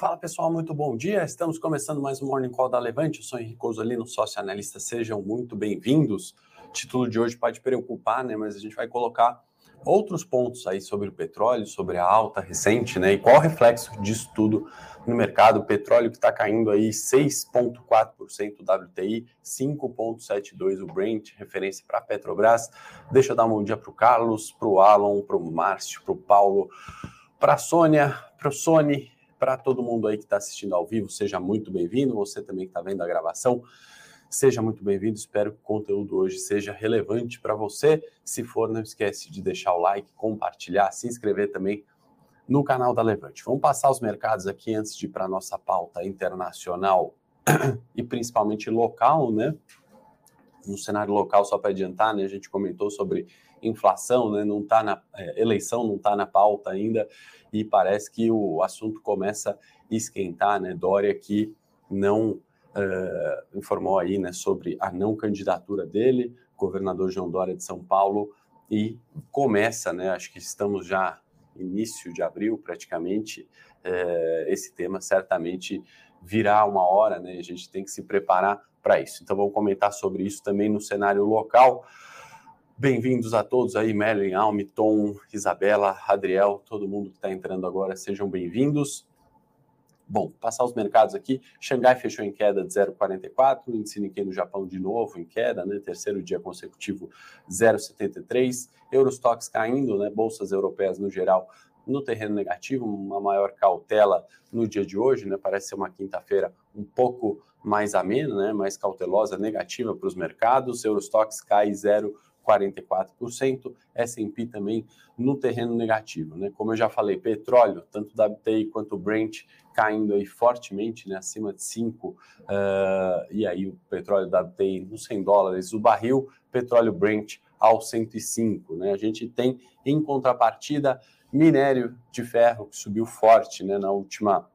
Fala pessoal, muito bom dia. Estamos começando mais um Morning Call da Levante. Eu sou Henrique Osolino, sócio analista. Sejam muito bem-vindos. O título de hoje pode preocupar, né? Mas a gente vai colocar outros pontos aí sobre o petróleo, sobre a alta recente, né? E qual o reflexo disso tudo no mercado. O petróleo que está caindo aí 6,4% o WTI, 5,72% o Brent, referência para a Petrobras. Deixa eu dar um bom dia para o Carlos, para o Alan, para o Márcio, para o Paulo, para a Sônia, para o Sony, para todo mundo aí que está assistindo ao vivo. Seja muito bem-vindo. Você também que está vendo a gravação. Seja muito bem-vindo, espero que o conteúdo hoje seja relevante para você. Se for, não esquece de deixar o like, compartilhar, se inscrever também no canal da Levante. Vamos passar os mercados aqui antes de ir para a nossa pauta internacional e principalmente local, né? No cenário local, só para adiantar, né? A gente comentou sobre inflação, né? Não está na é, eleição, não está na pauta ainda, e parece que o assunto começa a esquentar, né? Dória que não uh, informou aí né, sobre a não candidatura dele, governador João Dória de São Paulo, e começa, né, acho que estamos já início de abril praticamente, uh, esse tema certamente virá uma hora, né, a gente tem que se preparar para isso. Então vamos comentar sobre isso também no cenário local. Bem-vindos a todos aí, Merlin, Almi, Tom, Isabela, Adriel, todo mundo que está entrando agora, sejam bem-vindos. Bom, passar os mercados aqui. Xangai fechou em queda de 0,44, índice Nikkei no Japão de novo em queda, né? Terceiro dia consecutivo 0,73. Eurostox caindo, né? Bolsas europeias no geral no terreno negativo, uma maior cautela no dia de hoje, né? Parece ser uma quinta-feira um pouco mais amena, né? Mais cautelosa, negativa para os mercados. Eurostox cai 0 44%, S&P também no terreno negativo, né? Como eu já falei, petróleo, tanto WTI quanto Brent caindo aí fortemente, né, acima de 5, uh, e aí o petróleo WTI nos 100 dólares, o barril, petróleo Brent ao 105, né? A gente tem em contrapartida minério de ferro que subiu forte, né, na última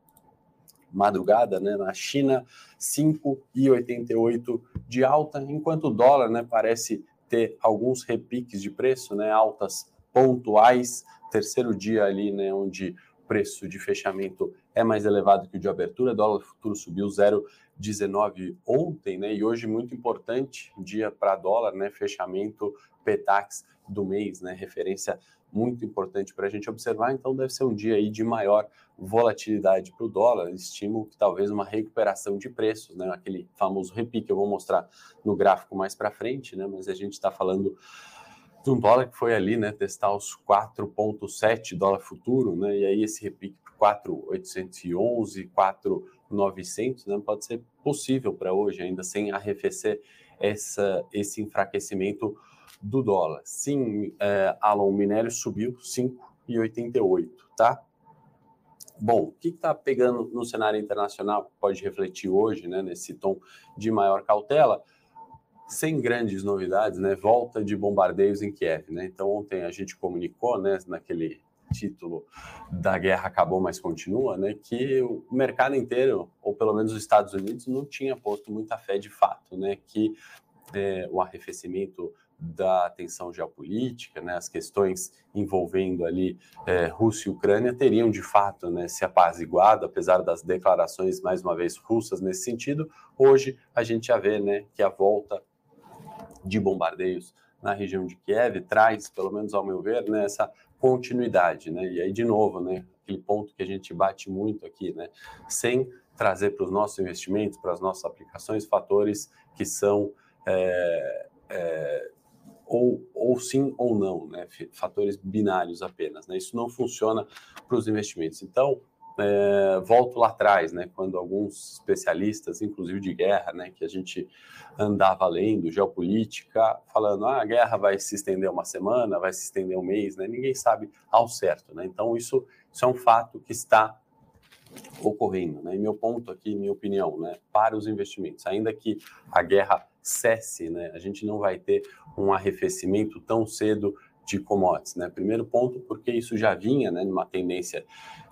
madrugada, né, na China, 5,88 de alta, enquanto o dólar, né, parece ter alguns repiques de preço, né, altas pontuais, terceiro dia ali, né, onde o preço de fechamento é mais elevado que o de abertura, o dólar futuro subiu 0,19 ontem, né, e hoje muito importante dia para dólar, né, fechamento PETAX do mês, né, referência muito importante para a gente observar, então deve ser um dia aí de maior volatilidade para o dólar, estimo que talvez uma recuperação de preços, né, aquele famoso repique, eu vou mostrar no gráfico mais para frente, né, mas a gente está falando de um dólar que foi ali, né, testar os 4,7 dólar futuro, né, e aí esse repique para 4,811, 4,900, né, pode ser possível para hoje, ainda sem arrefecer essa, esse enfraquecimento do dólar. Sim, é, Alon, o minério subiu 5,88, tá? Bom, o que está pegando no cenário internacional pode refletir hoje, né, nesse tom de maior cautela? Sem grandes novidades, né? Volta de bombardeios em Kiev, né? Então ontem a gente comunicou, né, naquele título da guerra acabou, mas continua, né? Que o mercado inteiro, ou pelo menos os Estados Unidos, não tinha posto muita fé de fato, né? Que é, o arrefecimento da tensão geopolítica, né, as questões envolvendo ali é, Rússia e Ucrânia teriam de fato né, se apaziguado, apesar das declarações mais uma vez russas nesse sentido. Hoje a gente já vê né, que a volta de bombardeios na região de Kiev traz, pelo menos ao meu ver, né, essa continuidade, né? E aí de novo, né, aquele ponto que a gente bate muito aqui, né, sem trazer para os nossos investimentos, para as nossas aplicações, fatores que são é, é, ou, ou sim ou não, né? fatores binários apenas. Né? Isso não funciona para os investimentos. Então, é, volto lá atrás, né, quando alguns especialistas, inclusive de guerra, né, que a gente andava lendo, geopolítica, falando, ah, a guerra vai se estender uma semana, vai se estender um mês, né, ninguém sabe ao certo, né, então isso, isso é um fato que está ocorrendo, né, e meu ponto aqui, minha opinião, né, para os investimentos, ainda que a guerra cesse, né? A gente não vai ter um arrefecimento tão cedo de commodities, né? Primeiro ponto, porque isso já vinha, né, numa tendência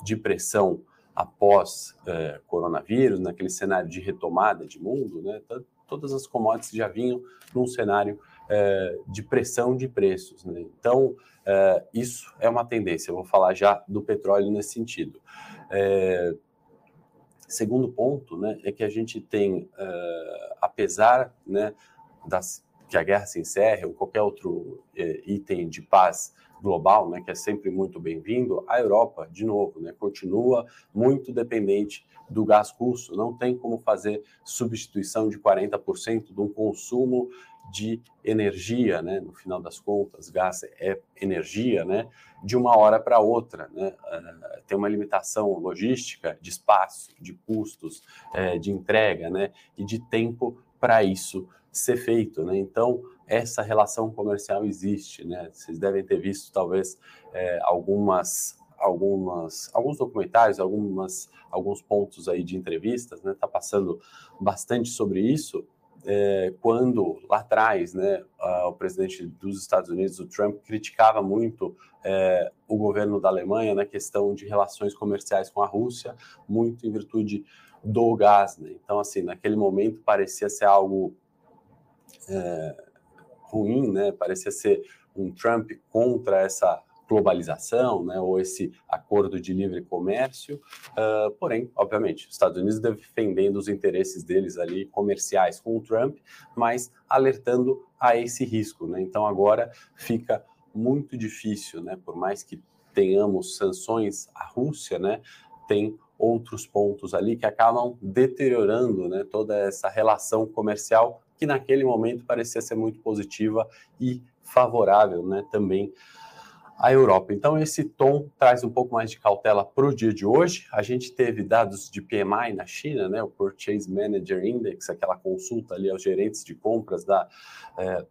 de pressão após é, coronavírus, naquele cenário de retomada de mundo, né? Todas as commodities já vinham num cenário é, de pressão de preços, né? Então, é, isso é uma tendência. Eu vou falar já do petróleo nesse sentido. Segundo ponto, né, é que a gente tem, uh, apesar né, das, que a guerra se encerre ou qualquer outro uh, item de paz global, né, que é sempre muito bem-vindo, a Europa, de novo, né, continua muito dependente do gás russo. Não tem como fazer substituição de 40% de um consumo de energia, né? No final das contas, gás é energia, né? De uma hora para outra, né? Uh, tem uma limitação logística, de espaço, de custos, uh, de entrega, né? E de tempo para isso ser feito, né? Então essa relação comercial existe, né? Vocês devem ter visto talvez uh, algumas algumas, alguns documentários, algumas, alguns pontos aí de entrevistas, né? Tá passando bastante sobre isso é, quando lá atrás, né, o presidente dos Estados Unidos, o Trump, criticava muito é, o governo da Alemanha na questão de relações comerciais com a Rússia, muito em virtude do gás. Né? Então, assim, naquele momento parecia ser algo é, ruim, né? Parecia ser um Trump contra essa globalização, né, ou esse acordo de livre comércio. Uh, porém, obviamente, os Estados Unidos defendendo os interesses deles ali comerciais com o Trump, mas alertando a esse risco. Né? Então agora fica muito difícil, né? Por mais que tenhamos sanções à Rússia, né? Tem outros pontos ali que acabam deteriorando, né? Toda essa relação comercial que naquele momento parecia ser muito positiva e favorável, né? Também a Europa. Então, esse tom traz um pouco mais de cautela para o dia de hoje. A gente teve dados de PMI na China, né, o Purchase Manager Index, aquela consulta ali aos gerentes de compras da, é,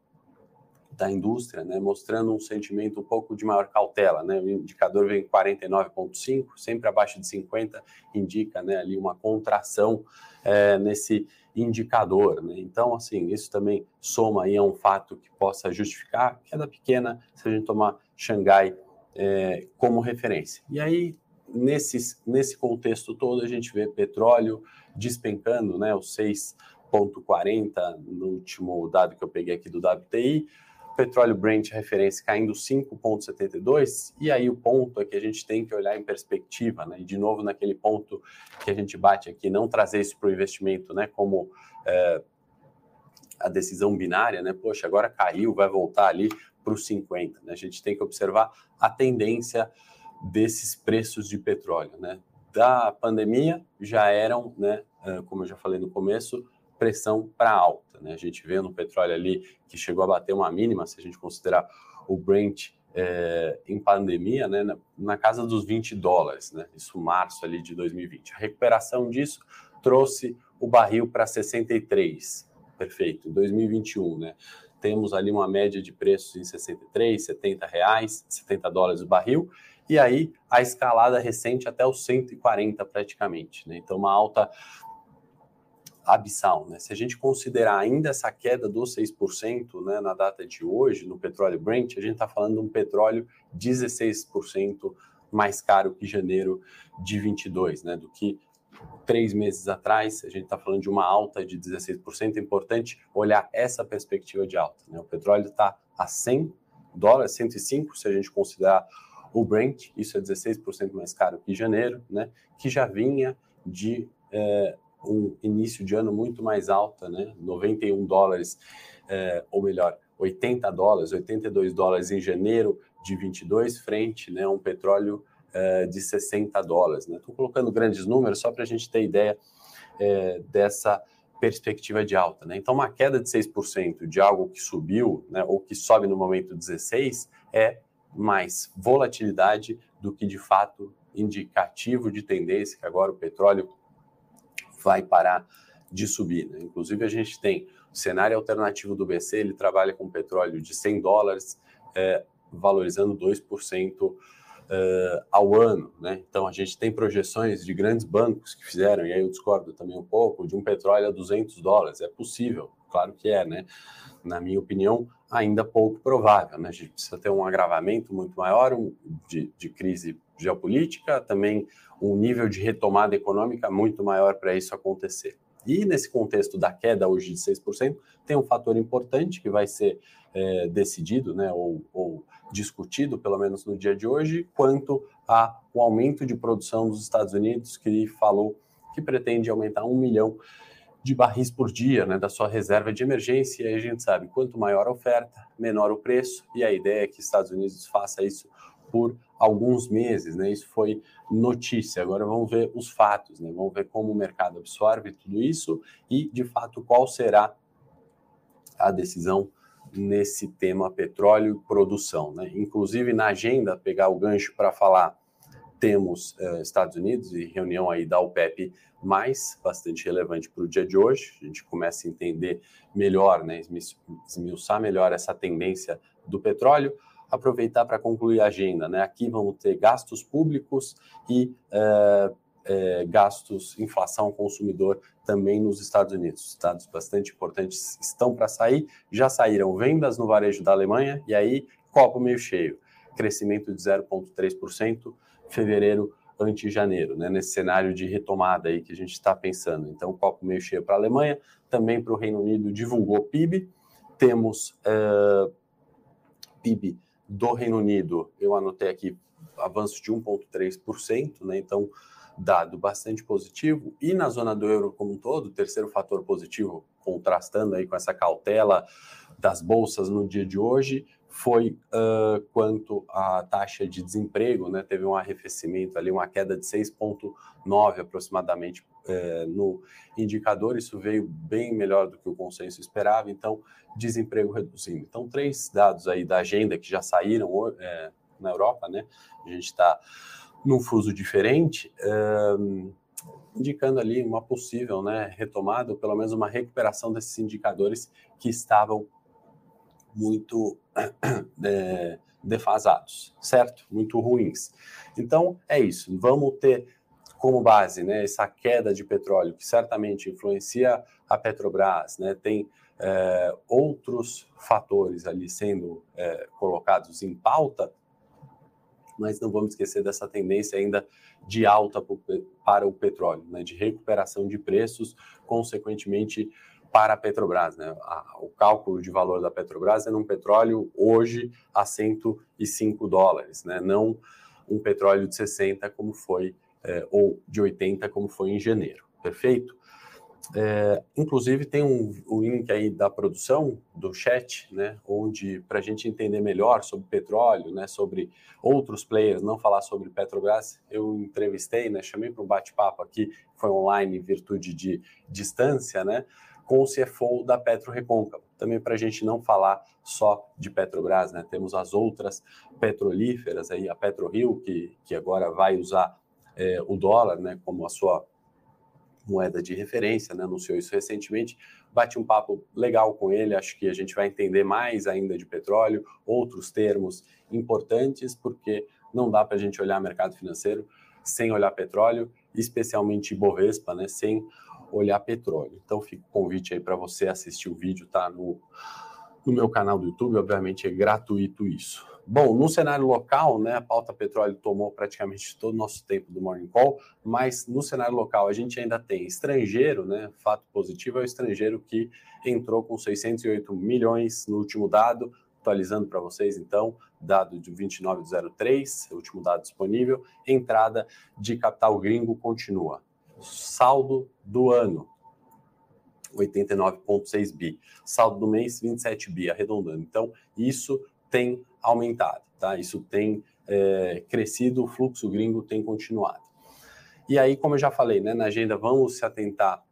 da indústria, né, mostrando um sentimento um pouco de maior cautela. Né, o indicador vem 49,5, sempre abaixo de 50, indica né, ali uma contração é, nesse indicador. Né? Então, assim, isso também soma aí a um fato que possa justificar queda pequena se a gente tomar Xangai é, como referência. E aí, nesse, nesse contexto todo, a gente vê petróleo despencando, né, o 6,40 no último dado que eu peguei aqui do WTI, petróleo Brent referência caindo 5,72, e aí o ponto é que a gente tem que olhar em perspectiva, né? E de novo naquele ponto que a gente bate aqui, não trazer isso para o investimento, né? Como é, a decisão binária, né? Poxa, agora caiu, vai voltar ali para os 50. Né? A gente tem que observar a tendência desses preços de petróleo, né? Da pandemia já eram, né? Como eu já falei no começo, pressão para alta. Né? A gente vê no petróleo ali que chegou a bater uma mínima, se a gente considerar o Brent é, em pandemia, né, na, na, casa dos 20 dólares, né, isso março ali de 2020. A recuperação disso trouxe o barril para 63, perfeito, em 2021, né, temos ali uma média de preços em 63, 70 reais, 70 dólares o barril, e aí a escalada recente até os 140 praticamente, né, então uma alta abissal. Né? Se a gente considerar ainda essa queda dos 6% né, na data de hoje, no petróleo Brent, a gente está falando de um petróleo 16% mais caro que janeiro de 22, né, do que três meses atrás. A gente está falando de uma alta de 16%. É importante olhar essa perspectiva de alta. Né? O petróleo está a 100 dólares, 105 se a gente considerar o Brent, isso é 16% mais caro que janeiro, né? que já vinha de é, um início de ano muito mais alta, né? 91 dólares, é, ou melhor, 80 dólares, 82 dólares em janeiro de 22, frente né, a um petróleo é, de 60 dólares. Estou né? colocando grandes números só para a gente ter ideia é, dessa perspectiva de alta. Né? Então, uma queda de 6% de algo que subiu, né, ou que sobe no momento 16, é mais volatilidade do que de fato indicativo de tendência, que agora o petróleo vai parar de subir. Né? Inclusive, a gente tem o cenário alternativo do BC, ele trabalha com petróleo de 100 dólares, é, valorizando 2% Uh, ao ano, né? Então a gente tem projeções de grandes bancos que fizeram, e aí eu discordo também um pouco, de um petróleo a 200 dólares. É possível, claro que é, né? Na minha opinião, ainda pouco provável, né? A gente precisa ter um agravamento muito maior de, de crise geopolítica, também um nível de retomada econômica muito maior para isso acontecer. E nesse contexto da queda hoje de 6%, tem um fator importante que vai ser é, decidido, né, ou, ou, discutido, pelo menos no dia de hoje, quanto ao aumento de produção dos Estados Unidos, que falou que pretende aumentar um milhão de barris por dia né, da sua reserva de emergência. E a gente sabe, quanto maior a oferta, menor o preço, e a ideia é que os Estados Unidos faça isso por alguns meses, né? Isso foi notícia. Agora vamos ver os fatos, né? Vamos ver como o mercado absorve tudo isso e, de fato, qual será a decisão nesse tema petróleo e produção, né? Inclusive na agenda, pegar o gancho para falar temos uh, Estados Unidos e reunião aí da OPEP mais bastante relevante para o dia de hoje. A gente começa a entender melhor, né, esmiuçar melhor essa tendência do petróleo. Aproveitar para concluir a agenda, né? Aqui vamos ter gastos públicos e uh, uh, gastos, inflação consumidor também nos Estados Unidos. Dados bastante importantes estão para sair, já saíram vendas no varejo da Alemanha e aí copo meio cheio, crescimento de 0,3% fevereiro ante janeiro, né, nesse cenário de retomada aí que a gente está pensando. Então, copo meio cheio para a Alemanha, também para o Reino Unido divulgou PIB, temos uh, PIB do Reino Unido, eu anotei aqui avanço de 1,3%, né, então dado bastante positivo, e na zona do euro como um todo, terceiro fator positivo, contrastando aí com essa cautela das bolsas no dia de hoje, foi uh, quanto à taxa de desemprego, né? Teve um arrefecimento ali, uma queda de 6,9 aproximadamente no indicador. Isso veio bem melhor do que o consenso esperava. Então, desemprego reduzindo. Então, três dados aí da agenda que já saíram na Europa, né? A gente está num fuso diferente. indicando ali uma possível né, retomada, ou pelo menos uma recuperação desses indicadores que estavam muito é, defasados, certo? Muito ruins. Então, é isso. Vamos ter como base né, essa queda de petróleo, que certamente influencia a Petrobras, né? tem é, outros fatores ali sendo é, colocados em pauta, mas não vamos esquecer dessa tendência ainda de alta para o petróleo, né, de recuperação de preços, consequentemente para a Petrobras. Né? A, o cálculo de valor da Petrobras é num petróleo hoje a 105 dólares, né? não um petróleo de 60 como foi, é, ou de 80 como foi em janeiro, perfeito? É, inclusive tem um, um, link aí da produção do chat, né, onde para a gente entender melhor sobre petróleo, né, sobre outros players, não falar sobre Petrobras, eu entrevistei, né, chamei para um bate-papo aqui, foi online em virtude de distância, né, com o CFO da Petro Recôncavo. Também para a gente não falar só de Petrobras, né? Temos as outras petrolíferas aí, a PetroRio, que, que agora vai usar é, o dólar, né, como a sua moeda de referência, né? Anunciou isso recentemente. Bati um papo legal com ele, acho que a gente vai entender mais ainda de petróleo, outros termos importantes, porque não dá para a gente olhar mercado financeiro sem olhar petróleo, especialmente Bovespa, né? Sem olhar petróleo. Então fica o convite aí para você assistir o vídeo, tá no, no meu canal do YouTube, obviamente é gratuito isso. Bom, no cenário local, né, a pauta petróleo tomou praticamente todo o nosso tempo do Morning Call, mas no cenário local a gente ainda tem estrangeiro, né, fato positivo é o estrangeiro que entrou com 608 milhões no último dado, atualizando para vocês então, dado de 2903, último dado disponível, entrada de capital gringo continua saldo do ano, 89,6 bi. Saldo do mês, 27 bi, arredondando. Então, isso tem aumentado, tá? Isso tem é, crescido, o fluxo gringo tem continuado. E aí, como eu já falei, né, na agenda, vamos se atentar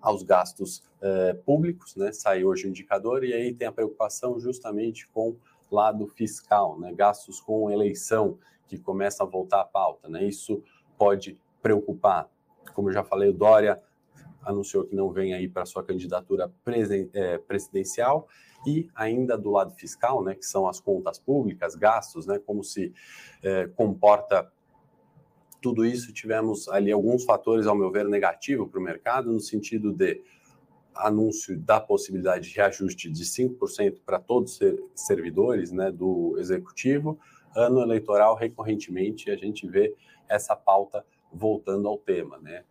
aos gastos é, públicos, né? Sai hoje o indicador, e aí tem a preocupação justamente com lado fiscal, né? Gastos com eleição, que começa a voltar à pauta, né? Isso pode preocupar como eu já falei, o Dória anunciou que não vem aí para sua candidatura é, presidencial e ainda do lado fiscal, né, que são as contas públicas, gastos, né, como se é, comporta tudo isso. Tivemos ali alguns fatores, ao meu ver, negativo para o mercado, no sentido de anúncio da possibilidade de reajuste de 5% para todos os servidores né, do executivo. Ano eleitoral, recorrentemente, a gente vê essa pauta voltando ao tema, né?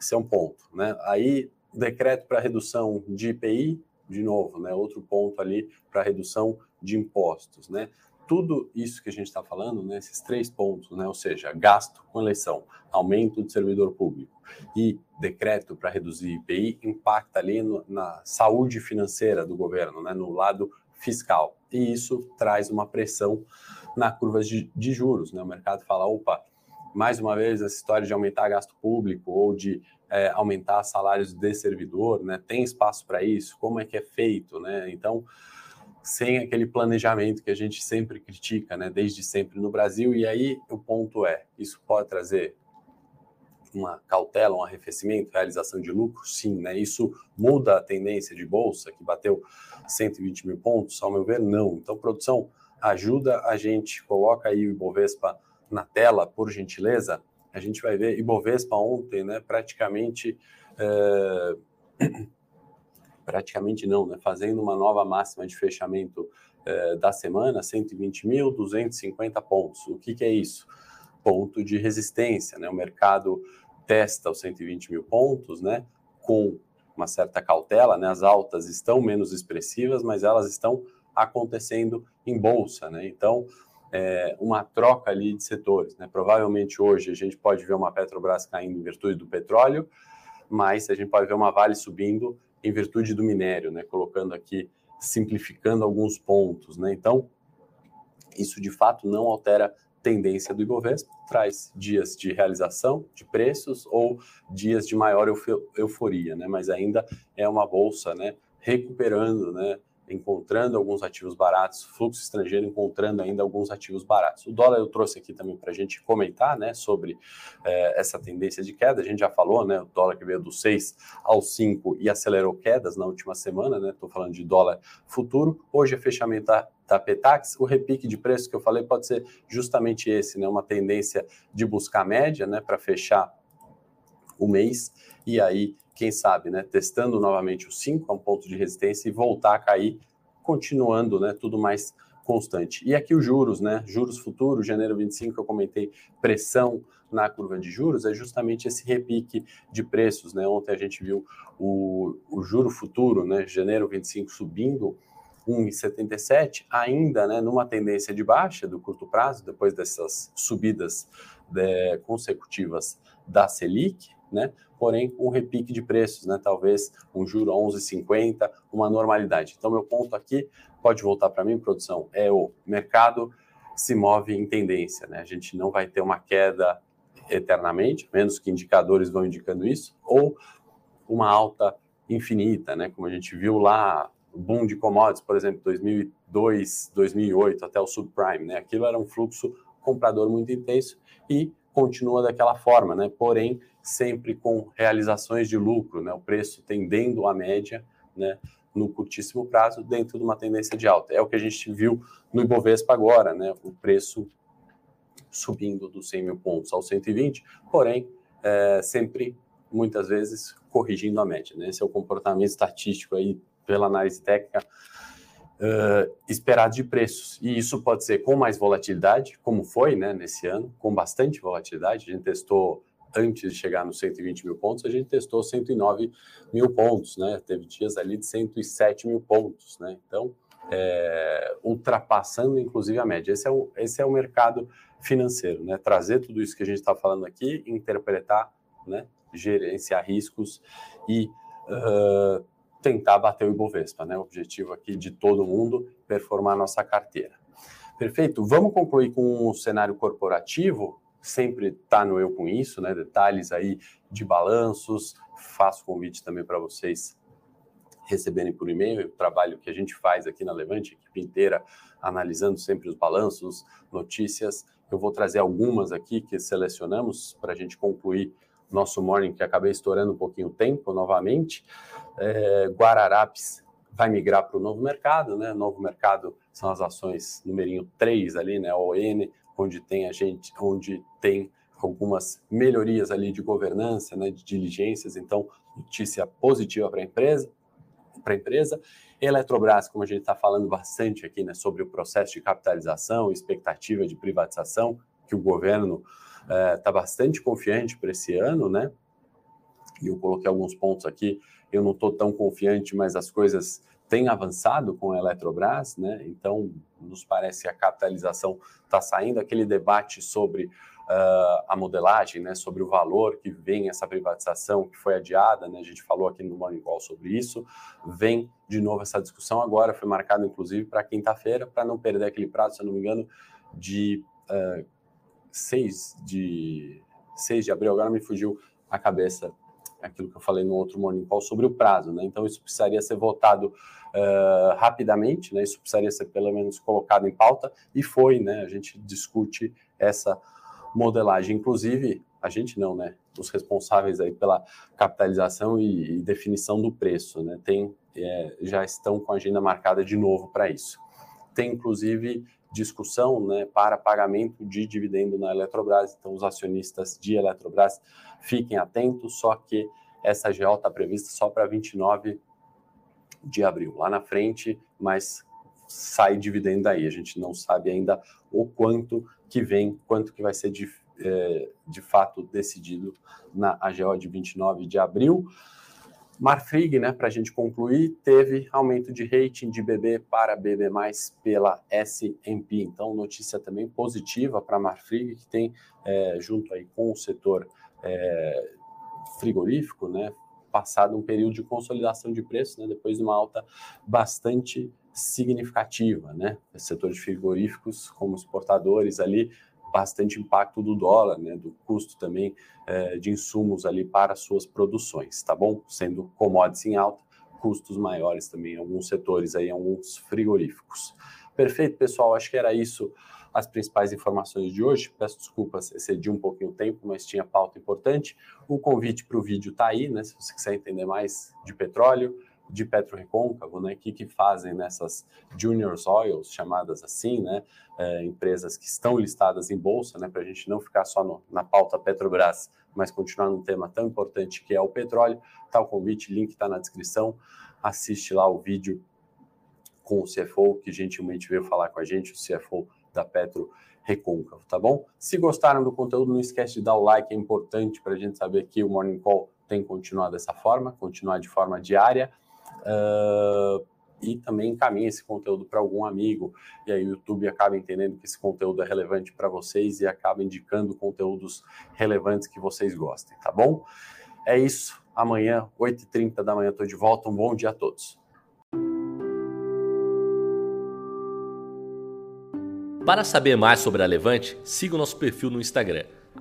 Esse é um ponto, né? Aí, decreto para redução de IPI, de novo, né? Outro ponto ali para redução de impostos, né? tudo isso que a gente está falando, né, esses três pontos, né, ou seja, gasto com eleição, aumento de servidor público e decreto para reduzir IPI, impacta ali no, na saúde financeira do governo, né, no lado fiscal. E isso traz uma pressão na curva de, de juros. Né? O mercado fala, opa, mais uma vez, essa história de aumentar gasto público ou de é, aumentar salários de servidor, né? Tem espaço para isso? Como é que é feito, né? Então, sem aquele planejamento que a gente sempre critica, né? Desde sempre no Brasil. E aí o ponto é, isso pode trazer uma cautela, um arrefecimento, realização de lucro? Sim, né? Isso muda a tendência de bolsa que bateu 120 mil pontos? Ao meu ver, não. Então, produção ajuda a gente, coloca aí o Ibovespa na tela, por gentileza a gente vai ver Ibovespa ontem, né, praticamente, é, praticamente não, né, fazendo uma nova máxima de fechamento é, da semana, 120.250 pontos. O que, que é isso? Ponto de resistência, né? O mercado testa os 120 mil pontos, né? Com uma certa cautela, né? As altas estão menos expressivas, mas elas estão acontecendo em bolsa, né? Então, é, uma troca ali de setores. Né? Provavelmente hoje a gente pode ver uma Petrobras caindo em virtude do petróleo, mas a gente pode ver uma Vale subindo em virtude do minério, né? colocando aqui, simplificando alguns pontos. Né? Então, isso de fato não altera tendência do Ibovespa, traz dias de realização de preços ou dias de maior euforia, né? mas ainda é uma bolsa né? recuperando né? Encontrando alguns ativos baratos, fluxo estrangeiro encontrando ainda alguns ativos baratos. O dólar eu trouxe aqui também para a gente comentar né, sobre é, essa tendência de queda. A gente já falou, né? O dólar que veio do 6 ao 5 e acelerou quedas na última semana, né? Estou falando de dólar futuro. Hoje é fechamento da, da Petax. O repique de preço que eu falei pode ser justamente esse, né? Uma tendência de buscar média né, para fechar o mês. E aí quem sabe, né, testando novamente o 5 a um ponto de resistência e voltar a cair, continuando, né, tudo mais constante. E aqui os juros, né, juros futuros, janeiro 25 eu comentei pressão na curva de juros, é justamente esse repique de preços, né, ontem a gente viu o, o juro futuro, né, janeiro 25 subindo 1,77, ainda né, numa tendência de baixa do curto prazo, depois dessas subidas de, consecutivas da Selic, né? Porém um repique de preços, né? talvez um juro 11,50, uma normalidade. Então, meu ponto aqui, pode voltar para mim, produção, é o mercado se move em tendência. Né? A gente não vai ter uma queda eternamente, menos que indicadores vão indicando isso, ou uma alta infinita, né? como a gente viu lá, boom de commodities, por exemplo, 2002, 2008, até o subprime. Né? Aquilo era um fluxo comprador muito intenso e continua daquela forma, né? porém sempre com realizações de lucro, né? o preço tendendo à média né? no curtíssimo prazo dentro de uma tendência de alta. É o que a gente viu no Ibovespa agora, né? o preço subindo dos 100 mil pontos aos 120, porém é, sempre, muitas vezes, corrigindo a média. Né? Esse é o comportamento estatístico aí pela análise técnica uh, esperado de preços. E isso pode ser com mais volatilidade, como foi né, nesse ano, com bastante volatilidade. A gente testou, antes de chegar nos 120 mil pontos, a gente testou 109 mil pontos, né? Teve dias ali de 107 mil pontos, né? Então, é, ultrapassando inclusive a média. Esse é, o, esse é o mercado financeiro, né? Trazer tudo isso que a gente está falando aqui, interpretar, né? Gerenciar riscos e uh, tentar bater o Ibovespa, né? O objetivo aqui de todo mundo, performar nossa carteira. Perfeito? Vamos concluir com o cenário corporativo. Sempre está no eu com isso, né? Detalhes aí de balanços. Faço convite também para vocês receberem por e-mail o trabalho que a gente faz aqui na Levante, a equipe inteira, analisando sempre os balanços, notícias. Eu vou trazer algumas aqui que selecionamos para a gente concluir nosso morning, que acabei estourando um pouquinho o tempo novamente. É, Guararapes vai migrar para o novo mercado, né? Novo mercado são as ações numerinho 3 ali, né? ON, onde tem a gente, onde tem algumas melhorias ali de governança, né, de diligências, então notícia positiva para a empresa, para a empresa. Eletrobras, como a gente está falando bastante aqui, né, sobre o processo de capitalização, expectativa de privatização que o governo está é, bastante confiante para esse ano, né? E eu coloquei alguns pontos aqui. Eu não estou tão confiante, mas as coisas tem avançado com a Eletrobras, né? Então, nos parece que a capitalização está saindo. Aquele debate sobre uh, a modelagem, né? Sobre o valor que vem essa privatização que foi adiada, né? A gente falou aqui no Morning Call sobre isso. Vem de novo essa discussão agora, foi marcado inclusive para quinta-feira, para não perder aquele prazo, se eu não me engano, de uh, 6 de 6 de abril. Agora me fugiu a cabeça aquilo que eu falei no outro Morning Call sobre o prazo, né? Então isso precisaria ser votado uh, rapidamente, né? Isso precisaria ser pelo menos colocado em pauta e foi, né? A gente discute essa modelagem, inclusive a gente não, né? Os responsáveis aí pela capitalização e, e definição do preço, né? Tem é, já estão com a agenda marcada de novo para isso. Tem inclusive discussão né, para pagamento de dividendo na Eletrobras. Então, os acionistas de Eletrobras fiquem atentos, só que essa GO está prevista só para 29 de abril, lá na frente, mas sai dividendo aí. A gente não sabe ainda o quanto que vem, quanto que vai ser de, é, de fato decidido na AGO de 29 de abril. Marfrig, né, para a gente concluir, teve aumento de rating de BB para BB+, pela S&P. Então, notícia também positiva para Marfrig, que tem, é, junto aí com o setor é, frigorífico, né, passado um período de consolidação de preço, né, depois de uma alta bastante significativa, né? Setor de frigoríficos como exportadores ali bastante impacto do dólar, né, do custo também é, de insumos ali para suas produções, tá bom? Sendo commodities em alta, custos maiores também em alguns setores aí, alguns frigoríficos. Perfeito, pessoal, acho que era isso as principais informações de hoje. Peço desculpas, excedi um pouquinho o tempo, mas tinha pauta importante. O convite para o vídeo está aí, né? Se você quiser entender mais de petróleo, de petrorrecôncavo, né, que, que fazem nessas juniors oils, chamadas assim, né, é, empresas que estão listadas em bolsa, né, para a gente não ficar só no, na pauta Petrobras, mas continuar num tema tão importante que é o petróleo. Tá o convite, link está na descrição. Assiste lá o vídeo com o CFO, que gentilmente veio falar com a gente, o CFO da Petro Recôncavo, tá bom? Se gostaram do conteúdo, não esquece de dar o like, é importante para a gente saber que o Morning Call tem que continuar dessa forma, continuar de forma diária. Uh, e também encaminhe esse conteúdo para algum amigo, e aí o YouTube acaba entendendo que esse conteúdo é relevante para vocês e acaba indicando conteúdos relevantes que vocês gostem, tá bom? É isso. Amanhã, 8h30 da manhã, estou de volta. Um bom dia a todos. Para saber mais sobre a Levante, siga o nosso perfil no Instagram